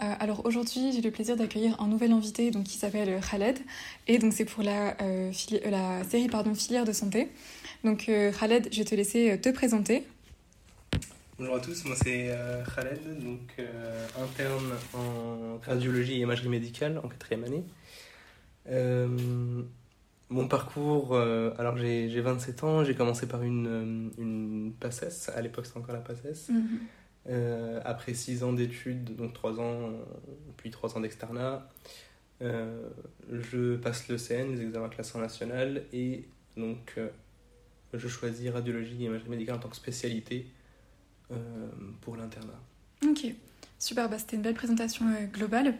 Euh, alors aujourd'hui, j'ai le plaisir d'accueillir un nouvel invité donc, qui s'appelle Khaled. Et donc c'est pour la, euh, euh, la série pardon, filière de santé. Donc euh, Khaled, je vais te laisser euh, te présenter. Bonjour à tous, moi c'est euh, Khaled, donc euh, interne en radiologie et imagerie médicale en quatrième année. Euh, mon parcours, euh, alors j'ai j'ai 27 ans, j'ai commencé par une, euh, une PACES, à l'époque c'était encore la PACES. Euh, après 6 ans d'études, donc 3 ans, euh, puis 3 ans d'externat, euh, je passe le CN, les examens classants national, et donc je choisis radiologie et imagerie médicale en tant que spécialité pour l'internat. Ok, super, bah, c'était une belle présentation globale.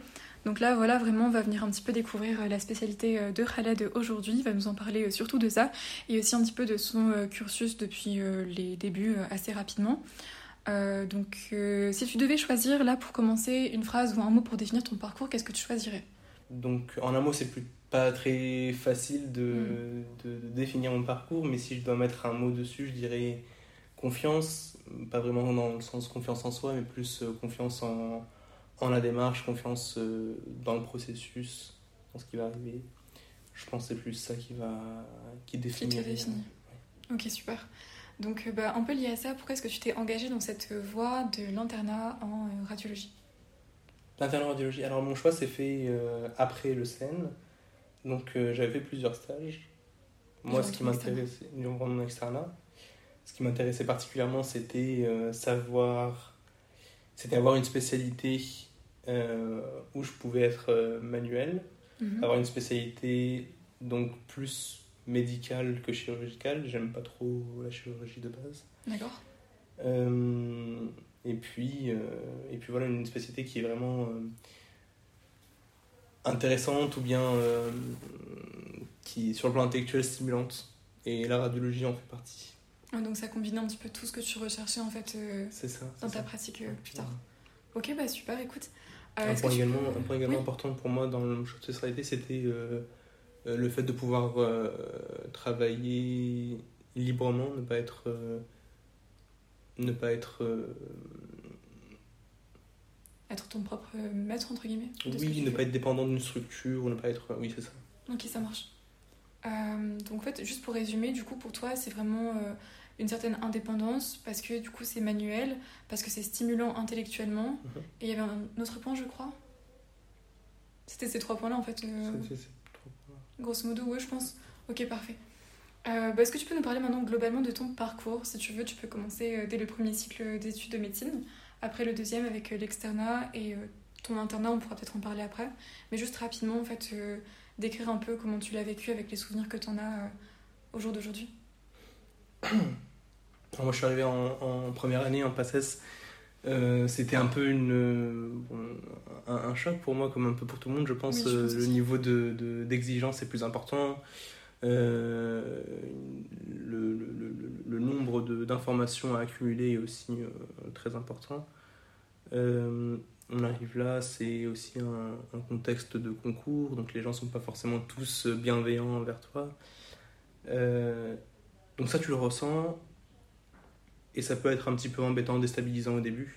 Donc là, voilà, vraiment, on va venir un petit peu découvrir la spécialité de Khaled aujourd'hui. Il va nous en parler surtout de ça et aussi un petit peu de son cursus depuis les débuts assez rapidement. Euh, donc, euh, si tu devais choisir là pour commencer une phrase ou un mot pour définir ton parcours, qu'est-ce que tu choisirais? Donc en un mot, c'est plus pas très facile de, de- de définir mon parcours, mais si je dois mettre un mot dessus, je dirais confiance, pas vraiment dans le sens confiance en soi, mais plus euh, confiance en, en la démarche, confiance dans le processus, dans ce qui va arriver. Je pense que c'est plus ça qui va qui Qui définit. te définit. Ok, super. Donc, euh, bah, un peu lié à ça, pourquoi est-ce que tu t'es engagé dans cette voie de l'internat en euh, radiologie? L'internat en radiologie. Alors mon choix s'est fait euh, après le CN. Donc euh, j'avais fait plusieurs stages. Moi, ce qui m'intéressait durant mon externat, ce qui m'intéressait particulièrement, c'était euh, savoir, c'était avoir une spécialité où je pouvais être manuel, Mhm. avoir une spécialité donc plus médicale que chirurgicale. J'aime pas trop la chirurgie de base. D'accord Euh, et, puis, euh, et puis voilà, une spécialité qui est vraiment euh, intéressante ou bien qui, sur le plan intellectuel, stimulante. Et la radiologie en fait partie. Ah, Donc, ça combinait un petit peu tout ce que tu recherchais en fait ça. dans ta ça. pratique plus tard. Ok, bah super, écoute. Un point, également, peux- un point également Oui. important pour moi dans le choix de spécialité, c'était le fait de pouvoir euh, travailler librement, ne pas être. euh, ne pas être. euh, Être ton propre euh, maître, entre guillemets oui, ne pas être dépendant d'une structure, ou ne pas être. Oui, c'est ça. Ok, ça marche. Euh, donc en fait, juste pour résumer, du coup, pour toi, c'est vraiment euh, une certaine indépendance parce que du coup, c'est manuel, parce que c'est stimulant intellectuellement. Mhm. Et il y avait un autre point, je crois? C'était ces trois points-là, en fait. euh, Grosso modo, ouais, je pense. Ok, parfait. Euh, bah, Est-ce que tu peux nous parler maintenant globalement de ton parcours? Si tu veux, tu peux commencer euh, dès le premier cycle d'études de médecine, après le deuxième avec euh, l'externat et ton internat, on pourra peut-être en parler après. Mais juste rapidement, en fait, décrire un peu comment tu l'as vécu avec les souvenirs que tu en as au jour d'aujourd'hui. Moi, je suis arrivé en, en première année en PACES. Euh, C'était un peu une, euh, un, un choc pour moi, comme un peu pour tout le monde, je pense. Oui, je pense Euh, le niveau de- de- d'exigence est plus important. Euh, le, le- le- le nombre de- d'informations à accumuler est aussi euh, très important. On arrive là, c'est aussi un, un contexte de concours, donc les gens sont pas forcément tous bienveillants envers toi. Donc ça, tu le ressens. Et ça peut être un petit peu embêtant, déstabilisant au début.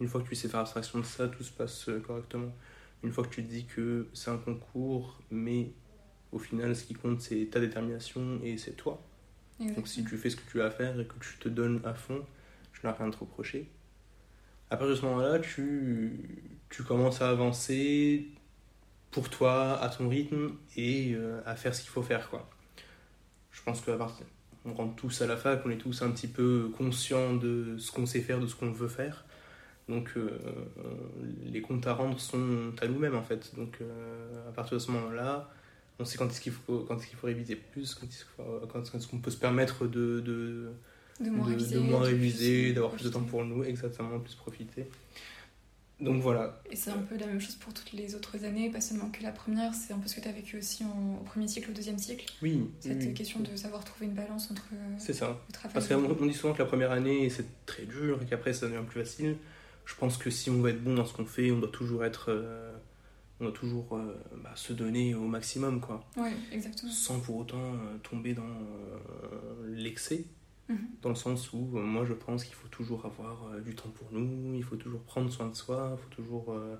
Une fois que tu sais faire abstraction de ça, tout se passe euh, correctement. Une fois que tu te dis que c'est un concours, mais au final, ce qui compte, c'est ta détermination et c'est toi. Donc si tu fais ce que tu as à faire et que tu te donnes à fond, je n'ai rien à te reprocher. À partir de ce moment-là, tu, tu commences à avancer pour toi, à ton rythme, et euh, à faire ce qu'il faut faire. quoi. je pense que on rentre tous à la fac, on est tous un petit peu conscients de ce qu'on sait faire, de ce qu'on veut faire. Donc euh, les comptes à rendre sont à nous-mêmes en fait. Donc euh, à partir de ce moment-là, on sait quand est-ce qu'il faut, quand est qu'il faut réviser plus, quand est-ce qu'on peut se permettre de, de, de moins réviser, d'avoir plus de temps pour nous, exactement, plus profiter. Donc voilà. Et c'est un peu la même chose pour toutes les autres années, pas seulement que la première, c'est un peu ce que tu as vécu aussi en, au premier cycle, au deuxième cycle. Oui. Cette question de savoir trouver une balance entre. C'est ça. Parce qu'on dit souvent que la première année c'est très dur et qu'après ça devient plus facile. Je pense que si on veut être bon dans ce qu'on fait, on doit toujours être. Euh, on doit toujours euh, bah, se donner au maximum, quoi. Oui, exactement. Sans pour autant euh, tomber dans l'excès. Mhm. Dans le sens où euh, moi je pense qu'il faut toujours avoir euh, du temps pour nous, il faut toujours prendre soin de soi, il faut toujours euh,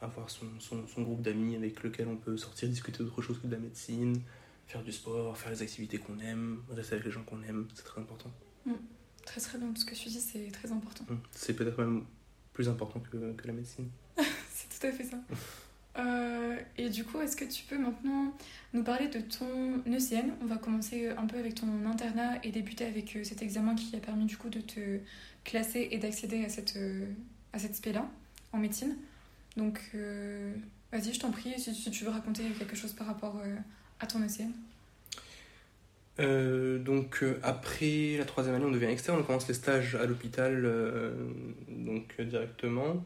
avoir son, son, son groupe d'amis avec lequel on peut sortir, discuter d'autre chose que de la médecine, faire du sport, faire les activités qu'on aime, rester avec les gens qu'on aime, c'est très important. Mhm. Très très bien, tout ce que tu dis c'est très important. Mhm. C'est peut-être même plus important que, que la médecine. c'est tout à fait ça. Euh, et du coup, est-ce que tu peux maintenant nous parler de ton ECN On va commencer un peu avec ton internat et débuter avec euh, cet examen qui a permis du coup de te classer et d'accéder à cette, euh, à cette spé-là en médecine. Donc, vas-y, je t'en prie, si, tu veux raconter quelque chose par rapport à ton ECN. donc après la troisième année, on devient externe, on commence les stages à l'hôpital donc directement.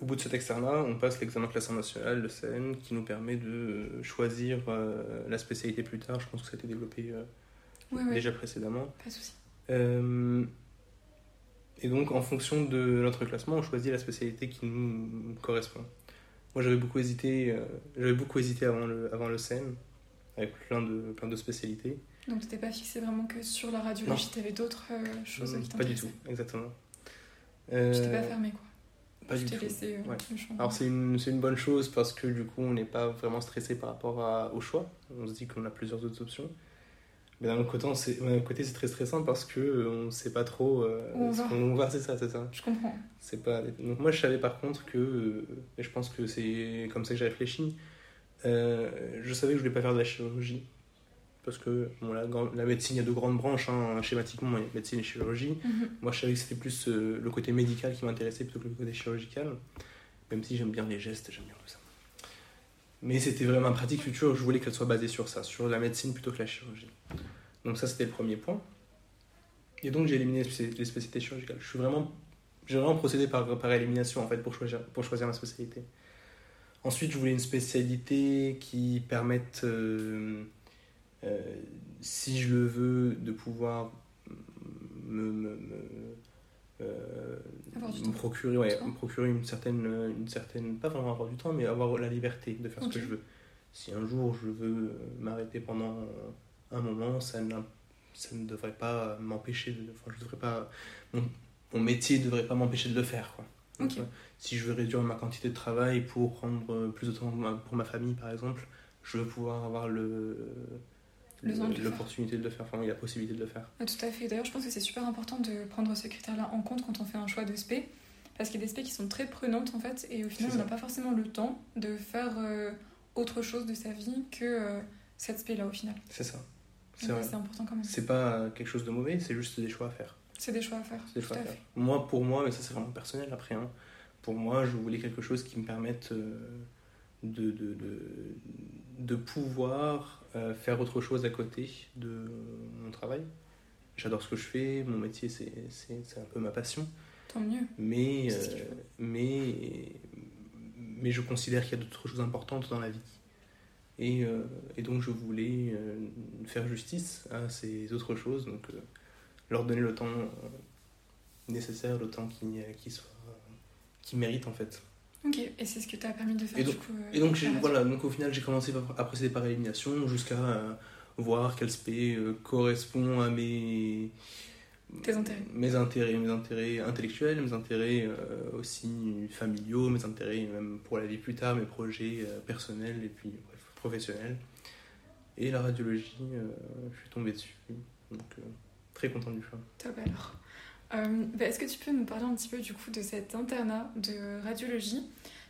Au bout de cet externat, on passe l'examen classement national, le CN, qui nous permet de choisir euh, la spécialité plus tard. Je pense que ça a été développé euh, déjà précédemment. Pas de souci. Euh, et donc, en fonction de notre classement, on choisit la spécialité qui nous correspond. Moi, j'avais beaucoup hésité, j'avais beaucoup hésité avant le, avant le CN, avec plein de, plein de spécialités. Donc, tu n'étais pas fixé vraiment que sur la radiologie, tu avais d'autres choses qui Pas du tout, exactement. Tu t'es pas fermé, quoi. Pas du tout. Euh, Alors c'est une, une, bonne chose parce que du coup on n'est pas vraiment stressé par rapport à, au choix. On se dit qu'on a plusieurs autres options. Mais d'un autre côté, c'est, côté, c'est très stressant parce que euh, on ne sait pas trop euh, où on va. c'est ça, c'est ça. Je comprends. C'est pas... Donc moi je savais par contre que, et je pense que c'est comme ça que j'ai réfléchi, je savais que je voulais pas faire de la chirurgie parce que bon, la, la, médecine, il y a deux grandes branches, hein, schématiquement, il y a médecine et chirurgie. Mhm. Moi, je savais que c'était plus euh, le côté médical qui m'intéressait plutôt que le côté chirurgical, même si j'aime bien les gestes, j'aime bien tout ça. Mais c'était vraiment ma pratique future, je voulais qu'elle soit basée sur ça, sur la médecine plutôt que la chirurgie. Donc ça, c'était le premier point. Et donc, j'ai éliminé les spécialités chirurgicales. Je suis vraiment, j'ai vraiment procédé par, par élimination, en fait, pour choisir, pour choisir ma spécialité. Ensuite, je voulais une spécialité qui permette... Euh, euh, si je le veux, de pouvoir me, me, euh, procurer, ouais, me procurer une certaine, une certaine, pas vraiment avoir du temps, mais avoir la liberté de faire ce que je veux. Si un jour je veux m'arrêter pendant un moment, ça, ça ne devrait pas m'empêcher de. Enfin, je devrais pas. Mon, mon métier ne devrait pas m'empêcher de le faire. Quoi. Euh, si je veux réduire ma quantité de travail pour prendre plus de temps pour ma famille, par exemple, je veux pouvoir avoir le, l'opportunité de le faire, enfin, il y a la possibilité de le faire. tout à fait. D'ailleurs, je pense que c'est super important de prendre ce critère-là en compte quand on fait un choix de SP, parce qu'il y a des SP qui sont très prenantes en fait, et au final, on n'a pas forcément le temps de faire euh, autre chose de sa vie que euh, cette SP-là au final. C'est ça. C'est important quand même. C'est pas quelque chose de mauvais, c'est juste des choix à faire. C'est des choix à faire. Des choix à faire. Moi, pour moi, mais ça c'est vraiment personnel après, hein, pour moi, je voulais quelque chose qui me permette euh, de, de, de, de pouvoir euh, faire autre chose à côté de mon travail. J'adore ce que je fais, mon métier c'est, c'est, c'est un peu ma passion. Tant mieux. Mais, euh, mais, mais je considère qu'il y a d'autres choses importantes dans la vie. Et, euh, et donc je voulais faire justice à ces autres choses, donc leur donner le temps nécessaire, le temps qui, qui, soit, qui mérite en fait. Ok, et c'est ce que tu as permis de faire et donc, du coup, euh, et donc, voilà, donc au final j'ai commencé à procéder par élimination jusqu'à euh, voir quel SP euh, correspond à mes, Tes intérêts. mes intérêts, mes intérêts intellectuels, mes intérêts aussi familiaux, mes intérêts même pour la vie plus tard, mes projets personnels et puis bref, professionnels. Et la radiologie, je suis tombé dessus, donc très content du choix. Top alors. Euh, bah, est-ce que tu peux nous parler un petit peu du coup de cet internat de radiologie?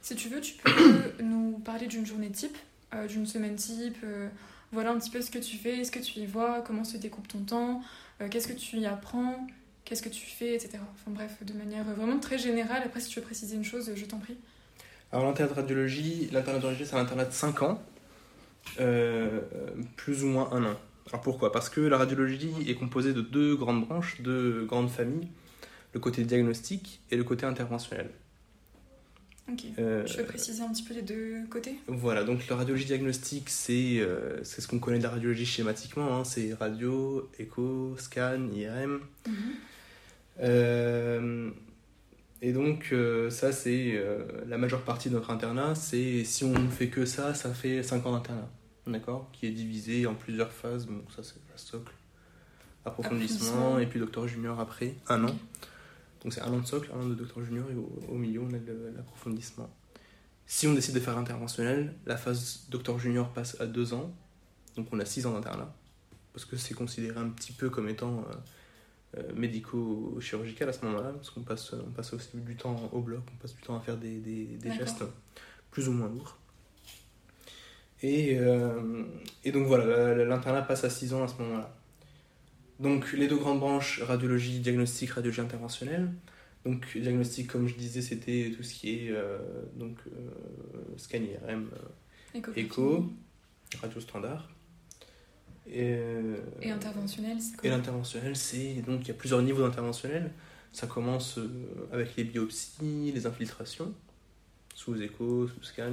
Si tu veux, tu peux nous parler d'une journée type d'une semaine type. voilà un petit peu ce que tu fais, ce que tu y vois, comment se découpe ton temps, qu'est-ce que tu y apprends, qu'est-ce que tu fais, etc. Enfin bref, de manière vraiment très générale. Après, si tu veux préciser une chose, je t'en prie. Alors l'internat de radiologie, l'internat de radiologie, c'est un internat de 5 ans, plus ou moins un an. Alors pourquoi? Parce que la radiologie est composée de deux grandes branches, deux grandes familles, le côté diagnostique et le côté interventionnel. Ok. Euh, je vais préciser un petit peu les deux côtés? Voilà, donc la radiologie diagnostique, c'est euh, ce qu'on connaît de la radiologie schématiquement, hein, c'est radio, écho, scan, IRM. Mhm. Euh, et donc ça, c'est la majeure partie de notre internat, c'est si on ne fait que ça, ça fait 5 ans d'internat d'accord, qui est divisé en plusieurs phases. Bon, ça c'est la socle, approfondissement, et puis docteur junior après, un an. Donc c'est un an de socle, un an de docteur junior, et au, milieu on a l'approfondissement. Si on décide de faire interventionnel, la phase docteur junior passe à deux ans, donc on a six ans d'internat, parce que c'est considéré un petit peu comme étant euh, euh, médico-chirurgical à ce moment-là, parce qu'on passe, on passe aussi du temps au bloc, on passe du temps à faire des, des, des gestes plus ou moins lourds. Et, euh, et donc voilà, l'internat passe à 6 ans à ce moment-là. Donc les deux grandes branches, radiologie, diagnostic, radiologie interventionnelle. Donc diagnostic, comme je disais, c'était tout ce qui est euh, donc, euh, scan IRM, écho, radio standard. Et, et interventionnel, c'est quoi? Et l'interventionnel, c'est donc il y a plusieurs niveaux d'interventionnel. Ça commence avec les biopsies, les infiltrations, sous écho, sous scan,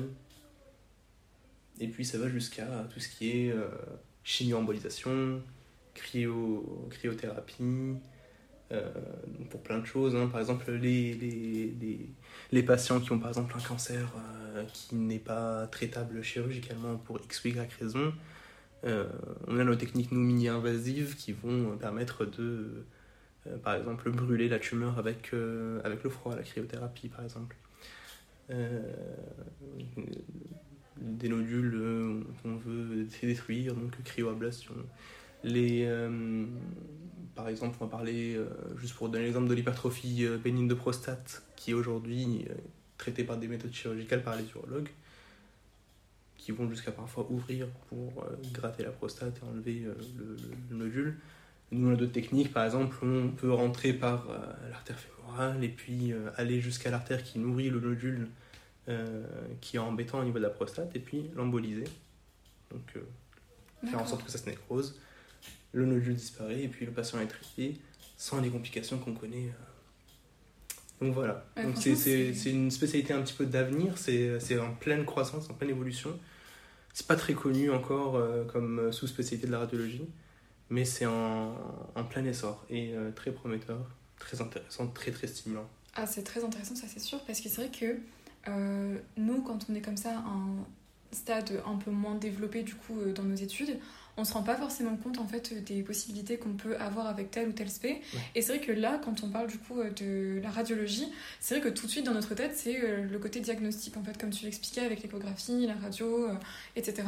et puis ça va jusqu'à tout ce qui est euh, chimio-embolisation, cryo, cryothérapie, euh, pour plein de choses. Hein. Par exemple, les, les, les, les, patients qui ont par exemple un cancer euh, qui n'est pas traitable chirurgicalement pour X ou Y raison, on a nos techniques nous mini-invasives qui vont permettre de, par exemple, brûler la tumeur avec, avec le froid, la cryothérapie par exemple des nodules euh, qu'on veut détruire, donc cryoablation. Les, euh, par exemple, on va parler, euh, juste pour donner l'exemple de l'hypertrophie bénigne de prostate, qui est aujourd'hui traitée par des méthodes chirurgicales par les urologues, qui vont jusqu'à parfois ouvrir pour gratter la prostate et enlever le, nodule. Nous, on a d'autres techniques, par exemple, on peut rentrer par l'artère fémorale et puis aller jusqu'à l'artère qui nourrit le nodule qui est embêtant au niveau de la prostate, et puis l'emboliser. Donc, euh, faire en sorte que ça se nécrose. Le nodule disparaît, et puis le patient est traité sans les complications qu'on connaît. Euh. Donc voilà. Donc c'est une spécialité un petit peu d'avenir, c'est en pleine croissance, en pleine évolution. C'est pas très connu encore comme sous-spécialité de la radiologie, mais c'est en, en, plein essor et très prometteur, très intéressant, très très stimulant. Ah, c'est très intéressant, ça c'est sûr, parce que c'est vrai que euh, nous, quand on est comme ça, un stade un peu moins développé du coup euh, dans nos études, on se rend pas forcément compte en fait des possibilités qu'on peut avoir avec tel ou tel spé. Et c'est vrai que là, quand on parle du coup euh, de la radiologie, c'est vrai que tout de suite dans notre tête, c'est le côté diagnostic en fait, comme tu l'expliquais avec l'échographie, la radio, etc.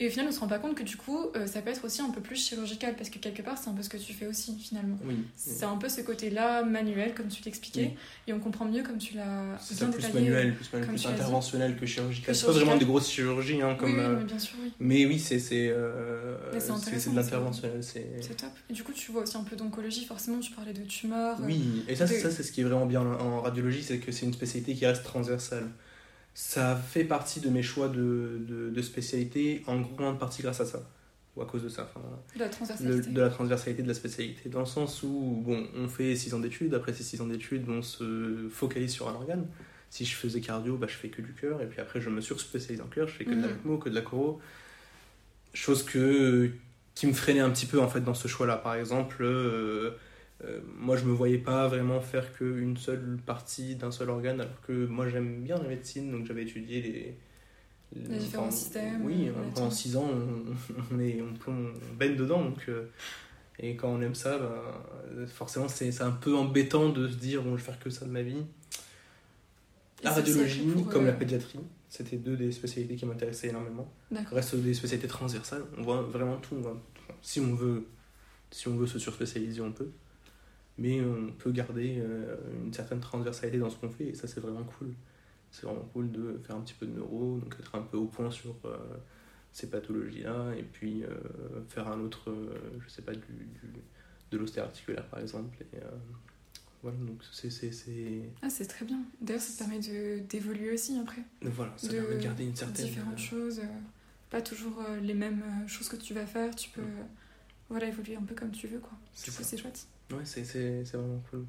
Et au final, on se rend pas compte que du coup, euh, ça peut être aussi un peu plus chirurgical parce que quelque part, c'est un peu ce que tu fais aussi finalement. Oui. C'est un peu ce côté-là manuel, comme tu l'expliquais, et on comprend mieux comme tu l'as détaillé. Plus manuel, plus, manuel, plus interventionnel que chirurgical. C'est pas vraiment des grosses chirurgies, hein, comme. Oui, euh, mais bien sûr, oui. Mais oui, c'est c'est euh, de l'interventionnel. C'est top. Et du coup, tu vois aussi un peu d'oncologie. Forcément, tu parlais de tumeurs. Oui, et ça, ça c'est ce qui est vraiment bien en radiologie, c'est que c'est une spécialité qui reste transversale. Ça fait partie de mes choix de, de, de, spécialité, en grande partie grâce à ça, ou à cause de ça. Enfin, de la transversalité. de la transversalité de la spécialité, dans le sens où bon, on fait 6 ans d'études, après ces 6 ans d'études, on se focalise sur un organe. Si je faisais cardio, bah, je fais que du cœur, et puis après je me surspécialise en cœur, je fais que de la mhm. que de la coro. Chose que, qui me freinait un petit peu en fait dans ce choix-là. Par exemple, euh, euh, moi, je me voyais pas vraiment faire qu'une seule partie d'un seul organe, alors que moi, j'aime bien la médecine, donc j'avais étudié les, les, différents systèmes. Oui, pendant 6 ans, on, on, est, on, baigne dedans, donc. Euh, et quand on aime ça, bah, forcément, c'est un peu embêtant de se dire bon, je vais faire que ça de ma vie. La radiologie, comme la euh, pédiatrie, c'était deux des spécialités qui m'intéressaient énormément. Reste des spécialités transversales, on voit vraiment tout. si, on veut, si on veut se surspécialiser, on peut mais on peut garder euh, une certaine transversalité dans ce qu'on fait et ça c'est vraiment cool c'est vraiment cool de faire un petit peu de neuro, donc être un peu au point sur ces pathologies-là, et puis faire un autre, je sais pas, du, du de l'ostéo-articulaire par exemple. Et, voilà, donc c'est. Ah, c'est très bien. D'ailleurs, ça te permet d'évoluer aussi après. Voilà, ça permet de garder une certaine. Différentes choses, pas toujours les mêmes choses que tu vas faire, tu peux voilà, évoluer un peu comme tu veux, quoi. C'est chouette. Ouais, c'est vraiment cool.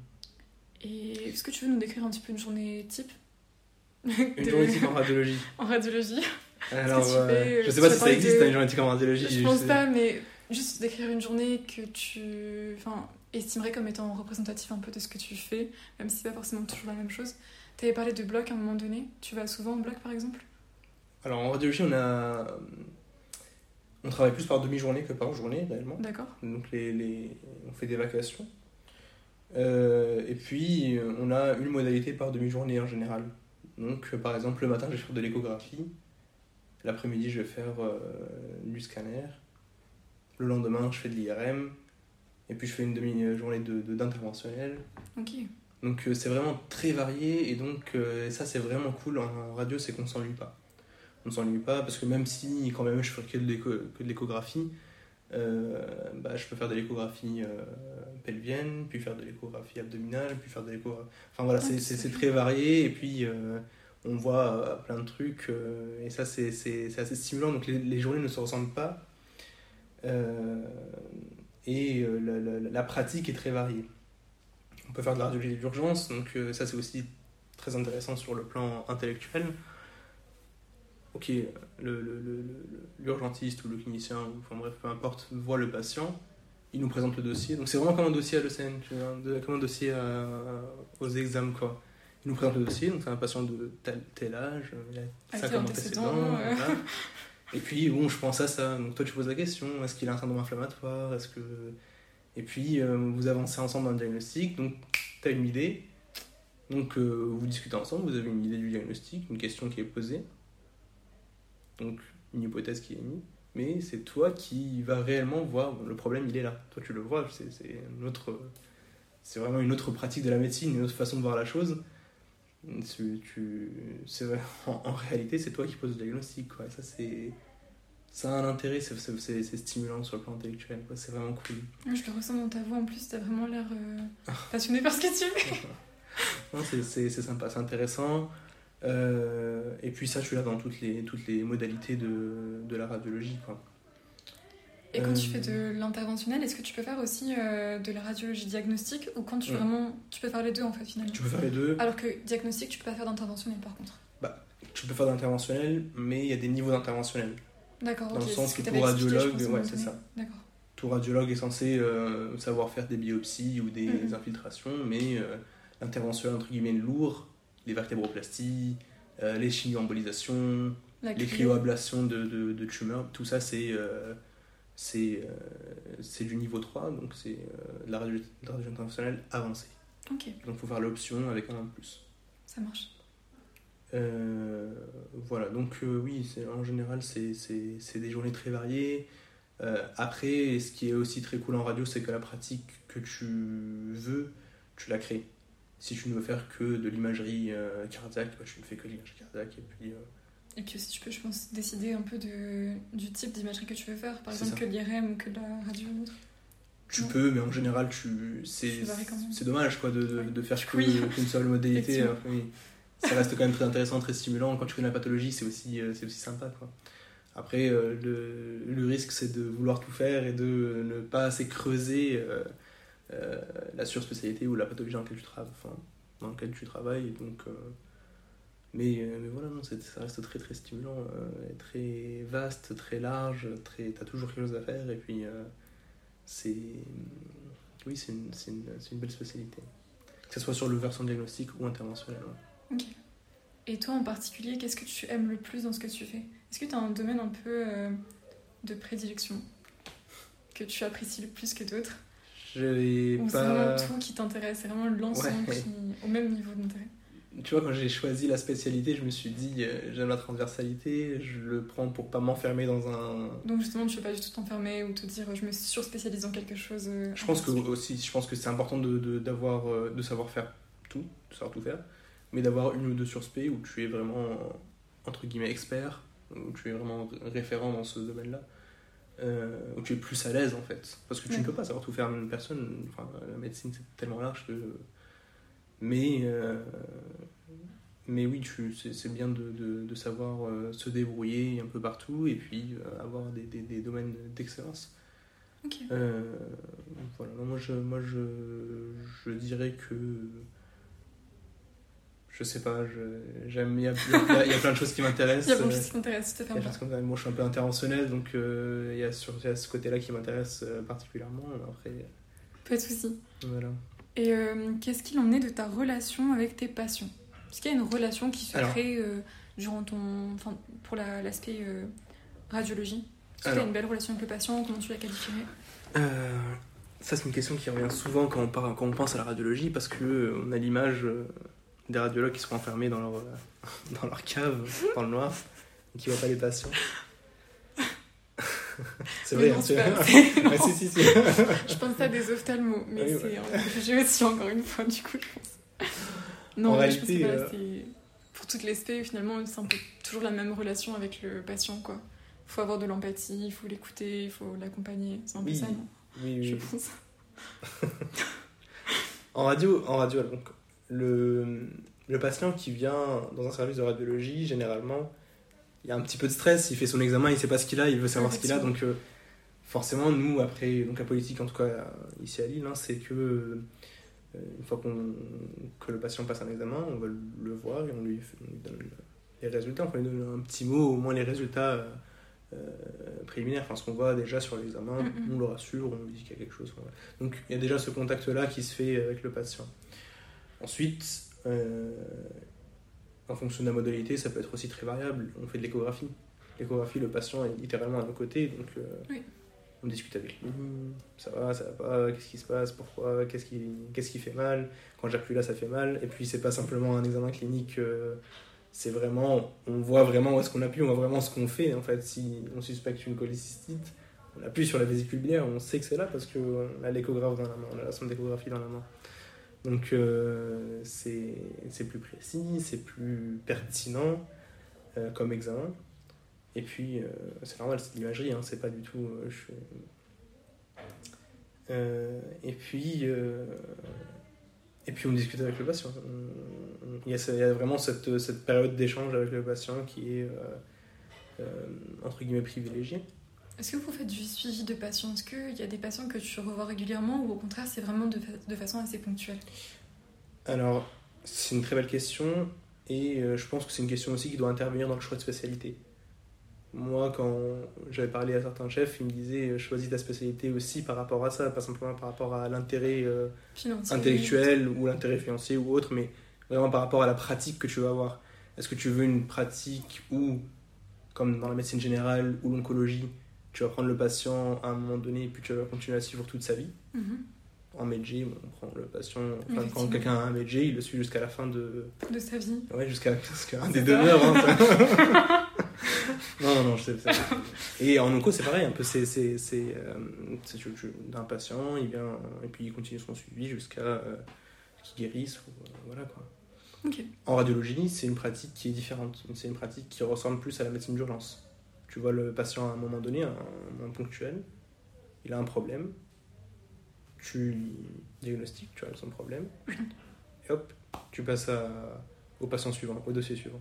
Et est-ce que tu veux nous décrire un petit peu une journée type Une journée type en radiologie En radiologie Alors, euh, je sais pas si ça existe, une journée type en radiologie. Je, pense pas, mais juste décrire une journée que tu enfin, estimerais comme étant représentatif un peu de ce que tu fais, même si c'est pas forcément toujours la même chose. Tu avais parlé de bloc à un moment donné. Tu vas souvent en bloc, par exemple? Alors, en radiologie, on a on travaille plus par demi-journée que par journée, réellement. D'accord. Donc, les, les... on fait des vacations. Euh, et puis, on a une modalité par demi-journée en général. Donc, par exemple, le matin, je vais faire de l'échographie. L'après-midi, je vais faire euh, du scanner. Le lendemain, je fais de l'IRM. Et puis, je fais une demi-journée d'interventionnel. De, ok. Donc, euh, c'est vraiment très varié. Et donc, ça, c'est vraiment cool en radio, c'est qu'on s'ennuie pas on ne s'ennuie pas parce que même si quand même je fais que de l'échographie, euh, bah, je peux faire de l'échographie euh, pelvienne, puis faire de l'échographie abdominale, puis faire de l'échographie. Enfin voilà, c'est très varié et puis euh, on voit plein de trucs et ça c'est assez stimulant. Donc les, journées ne se ressemblent pas et la, la, pratique est très variée. On peut faire de la radiologie d'urgence, donc ça c'est aussi très intéressant sur le plan intellectuel ok, l'urgentiste ou le clinicien, enfin bref, peu importe, voit le patient, il nous présente le dossier. Donc c'est vraiment comme un dossier à l'ECN, comme un dossier aux examens, quoi. Il nous présente le dossier, donc c'est un patient de tel, tel âge, il a 50 antécédents, Et puis, bon, je pense à ça. Donc toi, tu poses la question, est-ce qu'il a un syndrome inflammatoire Est-ce que... Et puis, euh, vous avancez ensemble dans le diagnostic, donc tu as une idée. Donc, euh, vous discutez ensemble, vous avez une idée du diagnostic, une question qui est posée donc une hypothèse qui est émise, mais c'est toi qui vas réellement voir le problème, il est là. Toi, tu le vois, c'est autre, c'est vraiment une autre pratique de la médecine, une autre façon de voir la chose. Tu, tu en, en, réalité, c'est toi qui poses le diagnostic. Quoi. ça, c'est ça a un intérêt, c'est stimulant sur le plan intellectuel, c'est vraiment cool. Je le ressens dans ta voix en plus, t'as vraiment l'air euh, passionné par ce que tu fais. c'est sympa, c'est intéressant. Euh, et puis ça, je suis là dans toutes les, toutes les modalités de, de la radiologie. Quoi. Et quand tu fais de l'interventionnel, est-ce que tu peux faire aussi euh, de la radiologie diagnostique ou quand tu vraiment tu peux faire les deux en fait finalement? Tu peux faire les deux. Alors que diagnostic, tu peux pas faire d'interventionnel par contre. Bah, tu peux faire d'interventionnel, mais il y a des niveaux d'interventionnel. D'accord. Dans le sens que, tout radiologue, ouais, c'est ça. D'accord. Tout radiologue est censé euh, savoir faire des biopsies ou des mhm. infiltrations, mais l'interventionnel entre guillemets lourd les vertébroplasties, euh, les chimioembolisations, les cryoablations de, de, de, tumeurs, tout ça c'est euh, c'est euh, du niveau 3, donc c'est la radiologie internationale avancée. Donc il faut faire l'option avec un an de plus. Ça marche. voilà, donc oui, en général c'est des journées très variées. après, ce qui est aussi très cool en radio, c'est que la pratique que tu veux, tu la crées si tu ne veux faire que de l'imagerie euh, cardiaque, bah, tu ne fais que l'imagerie cardiaque. Et puis, euh, et puis aussi, tu peux, je pense, décider un peu de, du type d'imagerie que tu veux faire, par exemple que l'IRM ou que la radio ou autre. Tu peux, mais en général, tu... c'est dommage quoi, de, de, faire qu'une seule modalité. Euh, Ça reste quand même très intéressant, très stimulant. Quand tu connais la pathologie, c'est aussi, c'est aussi sympa. Quoi. Après, le, le, risque, c'est de vouloir tout faire et de ne pas assez creuser euh, la surspécialité ou la pathologie dans laquelle tu, travailles, dans laquelle tu travailles. Donc, euh, mais, euh, mais voilà, non, ça reste très très stimulant, très vaste, très large, très, tu as toujours quelque chose à faire et puis c'est oui, c'est une, une, une, belle spécialité. Que ce soit sur le versant diagnostic ou interventionnel. Et toi en particulier, qu'est-ce que tu aimes le plus dans ce que tu fais? Est-ce que tu as un domaine un peu de prédilection? Que tu apprécies le plus que d'autres? Je pas... c'est vraiment tout qui t'intéresse, c'est vraiment l'ensemble qui... au même niveau d'intérêt. Tu vois, quand j'ai choisi la spécialité, je me suis dit, euh, j'aime la transversalité, je le prends pour pas m'enfermer dans un. Donc justement, tu ne veux pas du tout t'enfermer ou te dire, je me surspécialise dans quelque chose. Euh, je pense que aussi, je pense que c'est important de, de, d'avoir, euh, de savoir faire tout, de savoir tout faire. mais d'avoir une ou deux surspé où tu es vraiment, entre guillemets, expert, où tu es vraiment référent dans ce domaine-là, euh, où tu es plus à l'aise en fait. Parce que tu ne peux pas savoir tout faire une personne, enfin, la médecine c'est tellement large que. Mais, euh, mais oui, tu, c'est, c'est bien de, de, de savoir euh, se débrouiller un peu partout et puis avoir des, des, des domaines d'excellence. Euh, voilà, moi je, moi je, je dirais que. Je sais pas, j'aime. Il y a, y y plein de choses qui m'intéressent. Il y a plein de euh, choses qui t'intéressent, tout à fait. y. Moi je suis un peu interventionnel donc euh, il y, a sur, il y a ce côté-là qui m'intéresse euh, particulièrement. Après, Pas de soucis. voilà. Et euh, qu'est-ce qu'il en est de ta relation avec tes patients Est-ce qu'il y a une relation qui se Alors. crée euh, durant ton. Enfin, pour la- l'aspect euh, radiologie? Est-ce que tu as une belle relation avec le patient? Comment tu la qualifierais Euh, ça, c'est une question qui revient souvent quand on, parle, quand on pense à la radiologie parce que euh, on a l'image euh, des radiologues qui sont enfermés dans leur, euh, dans leur cave, dans le noir, et qui voient pas les patients. c'est vrai, non, c'est pas- Ouais, si, si, si. Je pense à des ophtalmos, mais Oui, c'est un préjugé aussi, encore une fois, du coup, je pense. Non, En mais je pense que réalité, voilà, euh, c'est. Pour toutes les spé, finalement, c'est un peu toujours la même relation avec le patient, quoi. Il faut avoir de l'empathie, il faut l'écouter, il faut l'accompagner. C'est un peu Oui, ça, non Oui, Je oui. pense. En radio, en radio donc, le, le patient qui vient dans un service de radiologie, généralement, il y a un petit peu de stress, il fait son examen, il sait pas ce qu'il a, il veut savoir ce qu'il a, donc euh, forcément, nous, après, donc la politique, en tout cas euh, ici à Lille, hein, c'est que euh, une fois qu'on, que le patient passe un examen, on va le voir et on lui, on lui donne les résultats, on lui donne un petit mot, au moins les résultats euh, préliminaires, enfin ce qu'on voit déjà sur l'examen, Mhm. on le rassure, on lui dit qu'il y a quelque chose. voilà. Donc il y a déjà ce contact-là qui se fait avec le patient. Ensuite, euh, en fonction de la modalité, ça peut être aussi très variable. On fait de l'échographie. L'échographie, le patient est littéralement à nos côtés, donc euh, Oui. on discute avec lui. Ça va, ça va pas, qu'est-ce qui se passe, pourquoi, qu'est-ce qui, qu'est-ce qui fait mal. Quand j'appuie là, ça fait mal. Et puis c'est pas simplement un examen clinique. euh, c'est vraiment, on voit vraiment où est-ce qu'on appuie, on voit vraiment ce qu'on fait. En fait, si on suspecte une cholécystite, on appuie sur la vésicule biliaire, on sait que c'est là parce qu'on a l'échographe dans la main, on a la sonde d'échographie dans la main. Donc euh, c'est plus précis, c'est plus pertinent euh, comme examen. Et puis, euh, c'est normal, c'est de l'imagerie, hein, c'est pas du tout. et puis, on discute avec le patient. Il y, a, il y a vraiment cette, cette période d'échange avec le patient qui est entre guillemets privilégiée. Est-ce que vous faites du suivi de patients? Est-ce qu'il y a des patients que tu revois régulièrement ou au contraire c'est vraiment de, fa- de façon assez ponctuelle? Alors, c'est une très belle question et euh, je pense que c'est une question aussi qui doit intervenir dans le choix de spécialité. Moi, quand j'avais parlé à certains chefs, ils me disaient euh, choisis ta spécialité aussi par rapport à ça, pas simplement par rapport à l'intérêt euh, intellectuel ou l'intérêt financier ou autre, mais vraiment par rapport à la pratique que tu vas avoir. Est-ce que tu veux une pratique où, comme dans la médecine générale ou l'oncologie, tu vas prendre le patient à un moment donné et puis tu vas continuer à suivre toute sa vie Mhm. En MedG, on prend le patient, enfin, quand quelqu'un a un MedG, il le suit jusqu'à la fin de, De sa vie Ouais, jusqu'à jusqu'à un des deux heures. hein. non, non, non, je sais. Et en onco, c'est pareil, un peu. C'est c'est- c'est, euh, d'un patient, il vient et puis il continue son suivi jusqu'à euh, qu'il guérisse. Ou, euh, voilà quoi. En radiologie, c'est une pratique qui est différente. C'est une pratique qui ressemble plus à la médecine d'urgence. Tu vois le patient à un moment donné, un moment ponctuel, il a un problème, tu diagnostiques, tu as son problème, et hop, tu passes à- au patient suivant, au dossier suivant.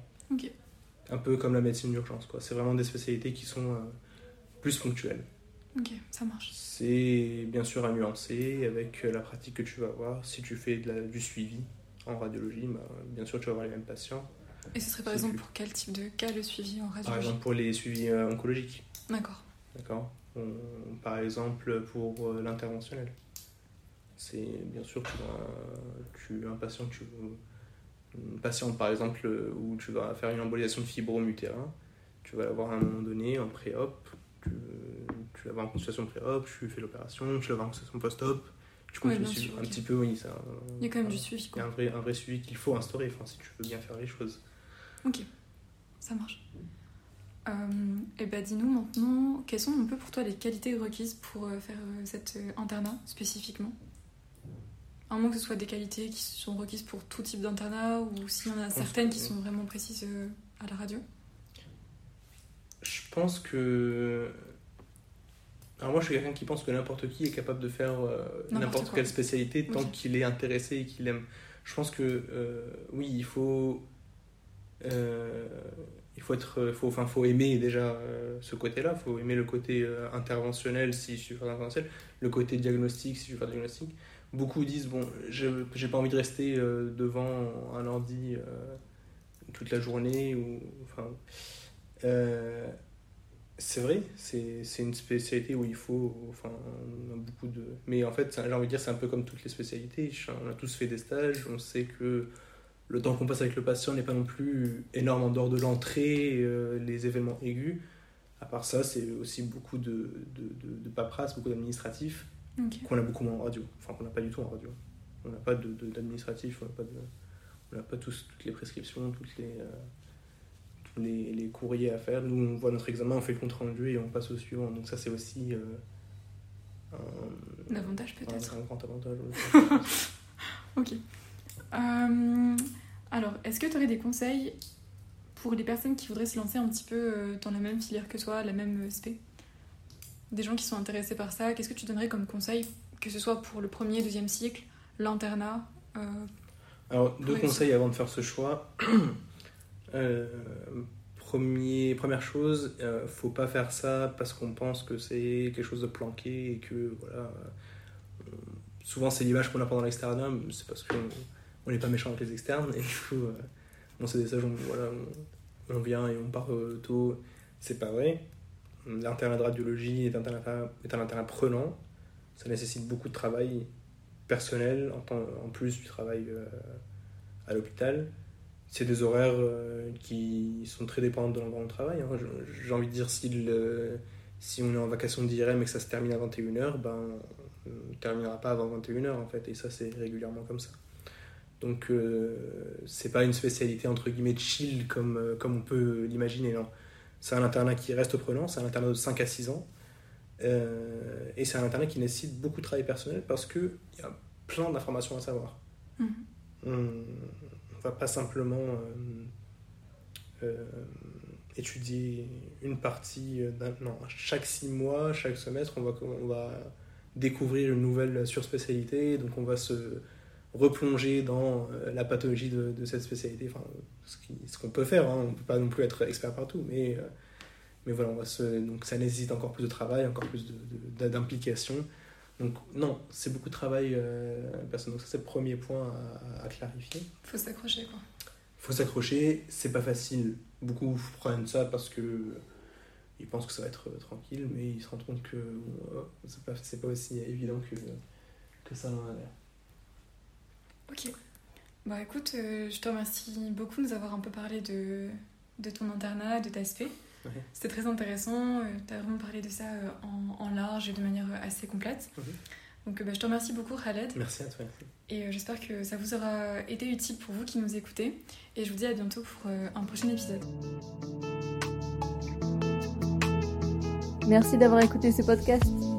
Un peu comme la médecine d'urgence, quoi. C'est vraiment des spécialités qui sont euh, plus ponctuelles. Ok, ça marche. C'est bien sûr à nuancer avec euh, la pratique que tu vas avoir. Si tu fais de la- du suivi en radiologie, bah, bien sûr tu vas avoir les mêmes patients. Et ce serait par exemple plus- pour quel type de cas le suivi en Par radiologie exemple pour les suivis euh, oncologiques. D'accord. D'accord On- Par exemple, pour euh, l'interventionnel. C'est bien sûr, tu as, tu as un patient, tu, une patiente par exemple, euh, où tu vas faire une embolisation de fibrome utérin, tu vas l'avoir à un moment donné en pré-op, tu, tu vas avoir en consultation pré-op, tu fais l'opération, tu vas avoir en consultation post-op, tu Ouais, continues suivre sûr, un petit peu, oui. Ça, Il y a quand même du suivi, Il y a un vrai, un vrai suivi qu'il faut instaurer enfin, si tu veux bien faire les choses. Ok, ça marche. Euh, et bah dis-nous maintenant, quelles sont un peu pour toi les qualités requises pour euh, faire euh, cet euh, internat spécifiquement? Un moment que ce soit des qualités qui sont requises pour tout type d'internat ou s'il y en a certaines qui sont vraiment précises à la radio Je pense que. Alors, moi, je suis quelqu'un qui pense que n'importe qui est capable de faire euh, N'importe quelle spécialité tant qu'il est intéressé et qu'il aime. Je pense que, euh, oui, il faut. Euh, il faut être. Faut, enfin, faut aimer déjà euh, ce côté-là. Il faut aimer le côté euh, interventionnel si je suis faire interventionnel, le côté diagnostic si je veux faire diagnostic. Beaucoup disent bon, j'ai pas envie de rester devant un ordi toute la journée ou enfin. c'est vrai, c'est une spécialité où il faut, enfin, beaucoup de. Mais en fait, j'ai envie de dire, c'est un peu comme toutes les spécialités. On a tous fait des stages, on sait que le temps qu'on passe avec le patient n'est pas non plus énorme en dehors de l'entrée, euh, les événements aigus. À part ça, c'est aussi beaucoup de, de, de, de paperasse, beaucoup d'administratif Ok. qu'on a beaucoup moins en radio. Enfin, qu'on n'a pas du tout en radio. On n'a pas d'administratif, on n'a pas, pas tous, toutes les prescriptions, toutes les, euh, tous les, les courriers à faire. Nous, on voit notre examen, on fait le compte rendu et on passe au suivant. Donc ça, c'est aussi euh, un, Davantage un, peut-être. un grand avantage. Ok. Euh, alors, est-ce que tu aurais des conseils pour les personnes qui voudraient se lancer un petit peu euh, dans la même filière que toi, la même euh, spé Des gens qui sont intéressés par ça, qu'est-ce que tu donnerais comme conseil, que ce soit pour le premier, deuxième cycle, l'internat euh, Alors, deux conseils avant de faire ce choix. Euh, premier, première chose, euh, faut pas faire ça parce qu'on pense que c'est quelque chose de planqué et que voilà. souvent, c'est l'image qu'on a pendant l'externum, c'est parce on n'est pas méchant avec les externes et du coup, euh, on stages, on, voilà, on, on vient et on part euh, tôt. C'est pas vrai. L'internat de radiologie est un internat, est un internat prenant. Ça nécessite beaucoup de travail personnel en, plus du travail euh, à l'hôpital. C'est des horaires euh, qui sont très dépendants de l'endroit où on travaille. hein. J'ai envie de dire, si on est en vacation d'IRM et que ça se termine à 21h, ben, on ne terminera pas avant 21h en fait. Et ça, c'est régulièrement comme ça. Donc, euh, c'est pas une spécialité entre guillemets chill comme, euh, comme on peut l'imaginer. non. C'est un internat qui reste prenant, c'est un internat de 5 à 6 ans. Euh, et c'est un internat qui nécessite beaucoup de travail personnel parce qu'il y a plein d'informations à savoir. Mhm. On ne va pas simplement euh, euh, étudier une partie. Non, chaque six mois, chaque semestre, on va, on va découvrir une nouvelle surspécialité. Donc on va se replonger dans euh, la pathologie de, de cette spécialité. Enfin, ce qu'on peut faire, hein. on ne peut pas non plus être expert partout, mais, euh, mais voilà, on va se, donc ça nécessite encore plus de travail, encore plus d'implication. Donc non, c'est beaucoup de travail euh, personnel. Donc ça, c'est le premier point à, à clarifier. Faut s'accrocher quoi. faut s'accrocher, c'est pas facile. Beaucoup prennent ça parce que ils pensent que ça va être euh, tranquille, mais ils se rendent compte que bon, c'est pas, pas aussi évident que, que ça en a l'air. Ok. Bah écoute, euh, je te remercie beaucoup de nous avoir un peu parlé de, de ton internat, de ta spé. Ouais. C'était très intéressant, tu as vraiment parlé de ça euh, en, en large et de manière euh, assez complète. Mhm. Donc euh, bah, je te remercie beaucoup Khaled Merci à toi. et euh, j'espère que ça vous aura été utile pour vous qui nous écoutez. Et je vous dis à bientôt pour euh, un prochain épisode. Merci d'avoir écouté ce podcast.